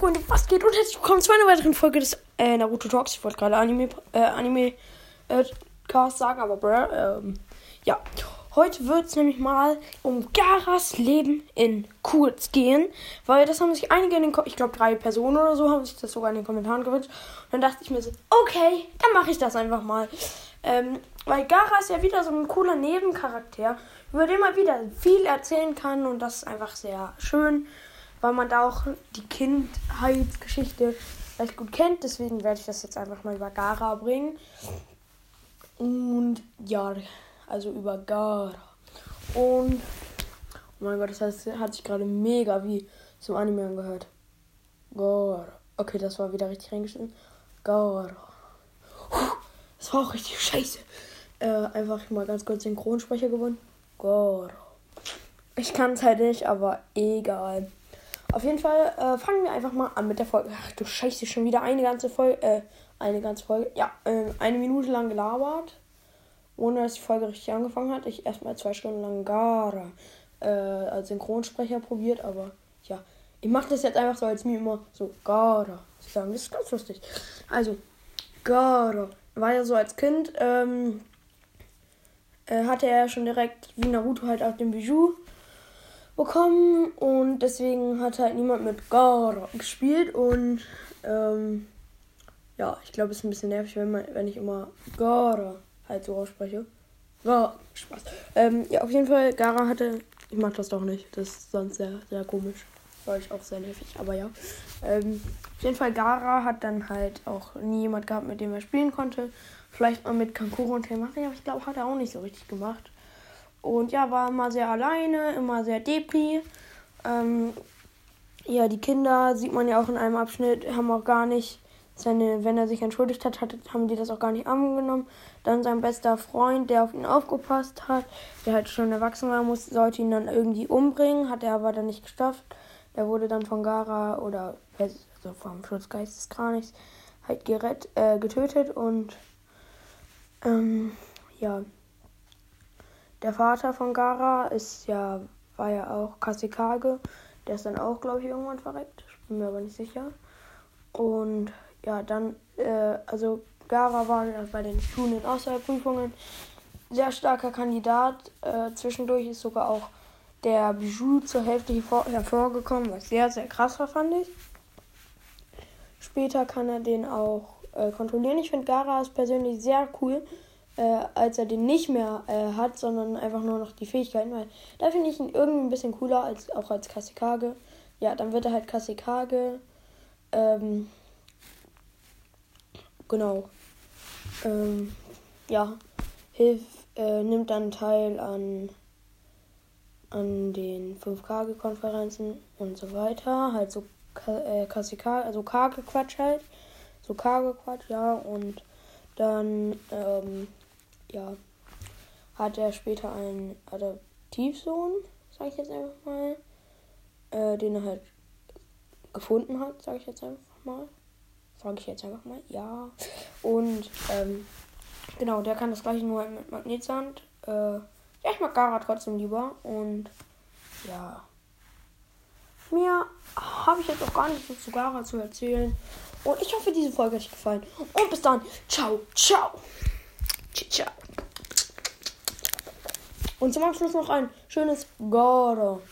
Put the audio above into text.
Freunde, was geht? Und herzlich willkommen zu einer weiteren Folge des äh, Naruto Talks. Ich wollte gerade Anime, äh, Anime äh, Cast sagen, aber bruh, ähm, ja. Heute wird es nämlich mal um Garas Leben in Kurz gehen, weil das haben sich einige in den, Ko ich glaube drei Personen oder so, haben sich das sogar in den Kommentaren gewünscht. Und dann dachte ich mir so, okay, dann mache ich das einfach mal. Ähm, weil Gara ist ja wieder so ein cooler Nebencharakter, über den man wieder viel erzählen kann und das ist einfach sehr schön weil man da auch die Kindheitsgeschichte recht gut kennt. Deswegen werde ich das jetzt einfach mal über Gara bringen. Und ja, also über Gara. Und oh mein Gott, das heißt, hat sich gerade mega wie zum Anime angehört. Gara. Okay, das war wieder richtig reingeschnitten. Gara. Das war auch richtig scheiße. Äh, einfach mal ganz kurz Synchronsprecher gewonnen. Gara. Ich kann es halt nicht, aber egal. Auf jeden Fall äh, fangen wir einfach mal an mit der Folge. Ach du Scheiße, schon wieder eine ganze Folge. Äh, eine ganze Folge. Ja, äh, eine Minute lang gelabert. Ohne dass die Folge richtig angefangen hat. Ich erstmal zwei Stunden lang Gara äh, als Synchronsprecher probiert, aber ja. Ich mache das jetzt einfach so, als mir immer so Gara zu sagen. Das ist ganz lustig. Also, Gara. War ja so als Kind, ähm, äh, hatte er schon direkt wie Naruto halt auf dem Bijou bekommen und deswegen hat halt niemand mit Gara gespielt und ähm, ja, ich glaube, es ist ein bisschen nervig, wenn, man, wenn ich immer Gara halt so ausspreche. Gara, Spaß. Ähm, ja, auf jeden Fall, Gara hatte, ich mag das doch nicht, das ist sonst sehr, sehr komisch. War ich auch sehr nervig, aber ja. Ähm, auf jeden Fall, Gara hat dann halt auch nie jemand gehabt, mit dem er spielen konnte. Vielleicht mal mit Kankuro und Temari, aber ich glaube, hat er auch nicht so richtig gemacht. Und ja, war immer sehr alleine, immer sehr depri. Ähm, ja, die Kinder sieht man ja auch in einem Abschnitt, haben auch gar nicht seine, wenn er sich entschuldigt hat, hat, haben die das auch gar nicht angenommen. Dann sein bester Freund, der auf ihn aufgepasst hat, der halt schon erwachsen war, muss, sollte ihn dann irgendwie umbringen, hat er aber dann nicht geschafft. Der wurde dann von Gara oder also vom Schutzgeist des Kranichs halt gerett, äh, getötet und ähm, ja. Der Vater von Gara ist ja, war ja auch Kasikage. Der ist dann auch, glaube ich, irgendwann verreckt. Ich bin mir aber nicht sicher. Und ja, dann, äh, also Gara war bei den Schulen und Auswahlprüfungen sehr starker Kandidat. Äh, zwischendurch ist sogar auch der Bijou zur Hälfte hervorgekommen, was sehr, sehr krass war, fand ich. Später kann er den auch äh, kontrollieren. Ich finde Gara ist persönlich sehr cool äh, als er den nicht mehr äh, hat, sondern einfach nur noch die Fähigkeiten. Weil da finde ich ihn irgendwie ein bisschen cooler als auch als Kasikage. Ja, dann wird er halt Kasikage. Ähm, genau. Ähm, ja, hilf, äh, nimmt dann teil an, an den 5K-Konferenzen und so weiter. Halt so äh, Kasikage, also Kage-Quatsch halt. So Kage-Quatsch, ja. Und dann, ähm, ja, hat er später einen Adoptivsohn, sag ich jetzt einfach mal, äh, den er halt gefunden hat, sag ich jetzt einfach mal. Sag ich jetzt einfach mal, ja. Und, ähm, genau, der kann das gleiche nur mit Magnetsand. Äh, ja, ich mag Gara trotzdem lieber und, ja. Mehr habe ich jetzt auch gar nicht so zu Gara zu erzählen. Und ich hoffe, diese Folge hat euch gefallen. Und bis dann. Ciao, ciao. Ciao. Und zum Abschluss noch ein schönes Goro.